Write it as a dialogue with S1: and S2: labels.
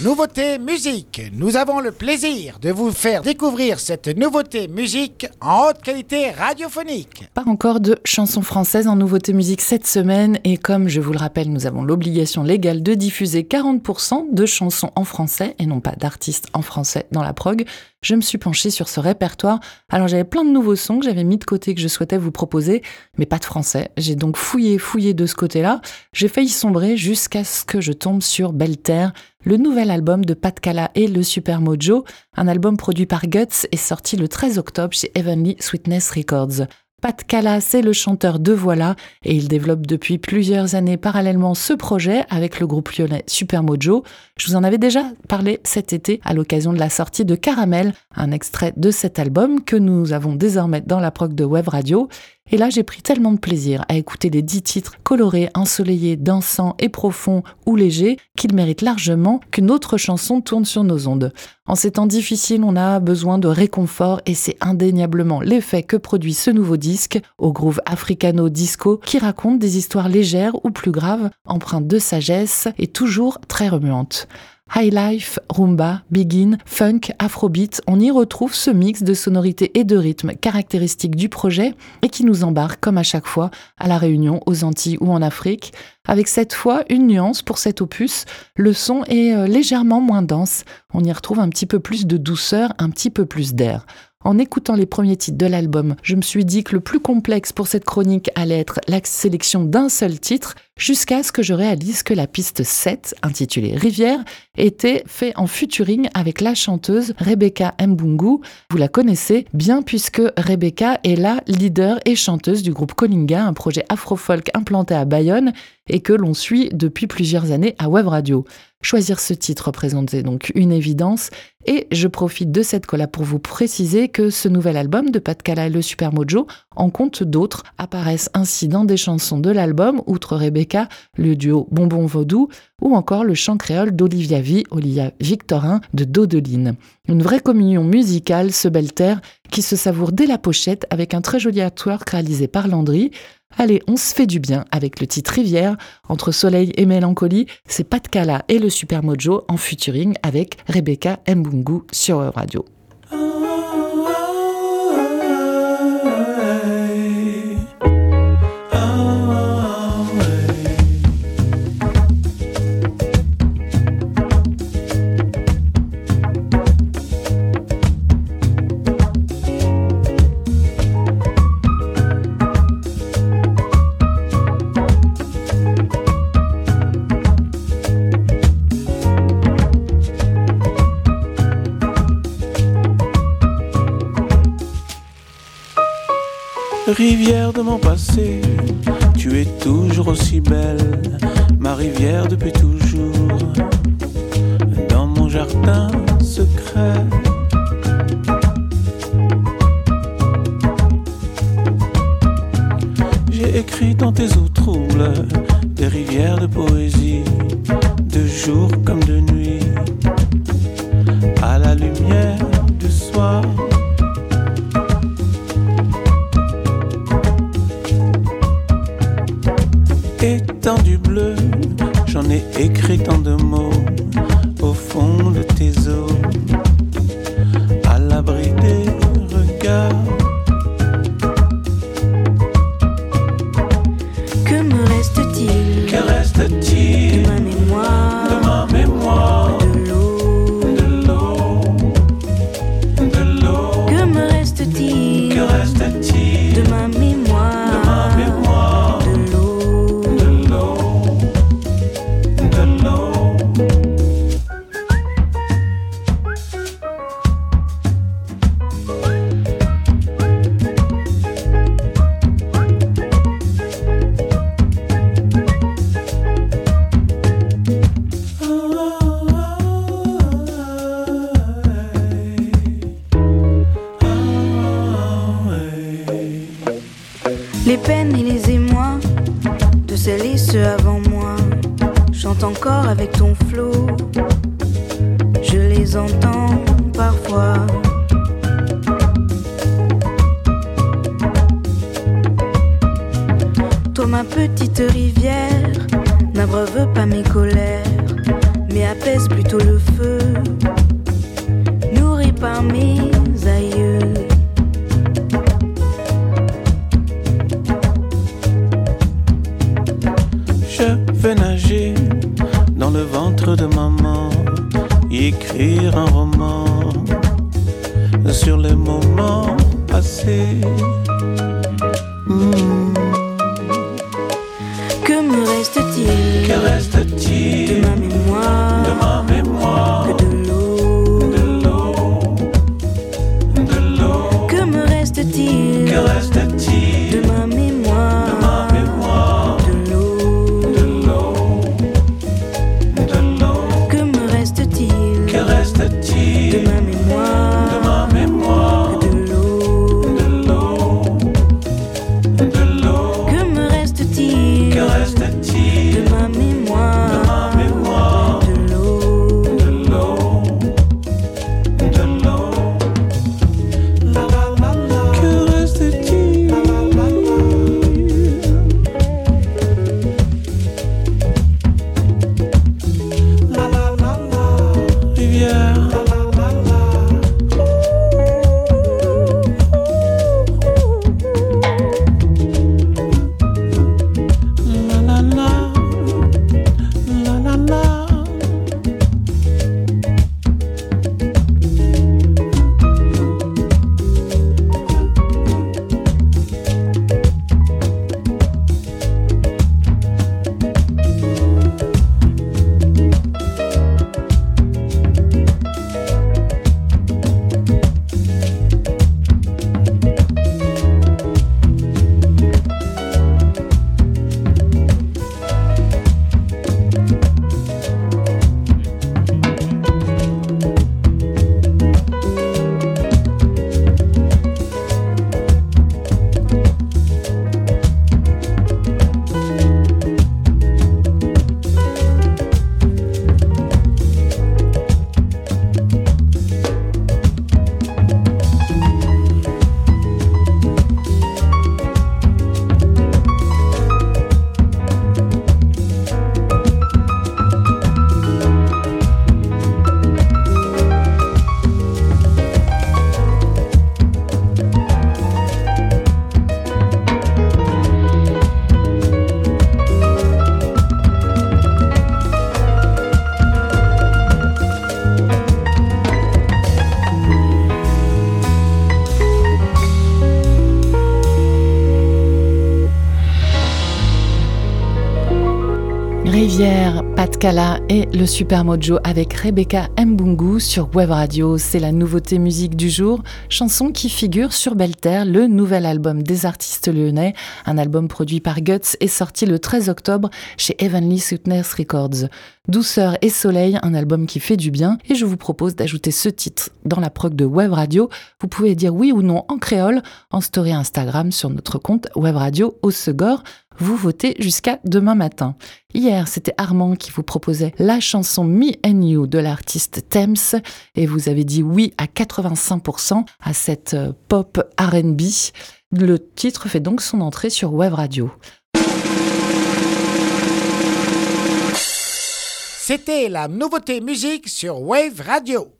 S1: Nouveauté musique. Nous avons le plaisir de vous faire découvrir cette nouveauté musique en haute qualité radiophonique.
S2: Pas encore de chansons françaises en nouveauté musique cette semaine et comme je vous le rappelle, nous avons l'obligation légale de diffuser 40% de chansons en français et non pas d'artistes en français dans la prog je me suis penchée sur ce répertoire. Alors j'avais plein de nouveaux sons que j'avais mis de côté que je souhaitais vous proposer, mais pas de français. J'ai donc fouillé, fouillé de ce côté-là. J'ai failli sombrer jusqu'à ce que je tombe sur Belle Terre, le nouvel album de Pat Cala et le Super Mojo, un album produit par Guts et sorti le 13 octobre chez Heavenly Sweetness Records. Pat Cala, c'est le chanteur de Voilà et il développe depuis plusieurs années parallèlement ce projet avec le groupe lyonnais Super Mojo. Je vous en avais déjà parlé cet été à l'occasion de la sortie de Caramel, un extrait de cet album que nous avons désormais dans la proc de Web Radio. Et là, j'ai pris tellement de plaisir à écouter les dix titres colorés, ensoleillés, dansants et profonds ou légers qu'ils méritent largement qu'une autre chanson tourne sur nos ondes. En ces temps difficiles, on a besoin de réconfort et c'est indéniablement l'effet que produit ce nouveau disque au groove africano-disco qui raconte des histoires légères ou plus graves, empreintes de sagesse et toujours très remuantes. High life, rumba, begin, funk, afrobeat, on y retrouve ce mix de sonorités et de rythmes caractéristiques du projet et qui nous embarque comme à chaque fois à la Réunion, aux Antilles ou en Afrique, avec cette fois une nuance pour cet opus, le son est euh, légèrement moins dense, on y retrouve un petit peu plus de douceur, un petit peu plus d'air. En écoutant les premiers titres de l'album, je me suis dit que le plus complexe pour cette chronique allait être la sélection d'un seul titre, jusqu'à ce que je réalise que la piste 7, intitulée Rivière, était faite en featuring avec la chanteuse Rebecca Mbungu. Vous la connaissez bien puisque Rebecca est la leader et chanteuse du groupe Colinga, un projet afro-folk implanté à Bayonne et que l'on suit depuis plusieurs années à Web Radio. Choisir ce titre représentait donc une évidence et je profite de cette collab pour vous préciser que ce nouvel album de Pat Cala et le Super Mojo en compte d'autres, apparaissent ainsi dans des chansons de l'album, outre Rebecca, le duo Bonbon Vaudou ou encore le chant créole d'Olivia V, Olivia Victorin de Dodeline. Une vraie communion musicale, ce bel terre, qui se savoure dès la pochette avec un très joli artwork réalisé par Landry. Allez, on se fait du bien avec le titre Rivière. Entre soleil et mélancolie, c'est Pat Kala et le Super Mojo en featuring avec Rebecca Mbungu sur Radio.
S3: Rivière de mon passé, tu es toujours aussi belle, ma rivière depuis toujours, dans mon jardin secret.
S4: Et les émois de celles et ceux avant moi chantent encore avec ton flot. Je les entends parfois. Toi, ma petite rivière, n'abreuve pas mes colères, mais apaise plutôt le feu, nourri par mes aïeux.
S3: Nager dans le ventre de maman, écrire un roman sur les moments passés. Hmm.
S4: Que me reste-t-il?
S3: Que reste-t-il?
S2: Rivière, Pat Kala et le Super Mojo avec Rebecca Mbungu sur Web Radio. C'est la nouveauté musique du jour, chanson qui figure sur Belle Terre, le nouvel album des artistes lyonnais. Un album produit par Guts est sorti le 13 octobre chez Heavenly Sweetness Records. Douceur et soleil, un album qui fait du bien et je vous propose d'ajouter ce titre dans la prog de Web Radio. Vous pouvez dire oui ou non en créole en story Instagram sur notre compte Web Radio au Segor. Vous votez jusqu'à demain matin. Hier, c'était Armand qui vous proposait la chanson Me and You de l'artiste Thames et vous avez dit oui à 85% à cette euh, pop R&B. Le titre fait donc son entrée sur Web Radio.
S1: C'était la nouveauté musique sur Wave Radio.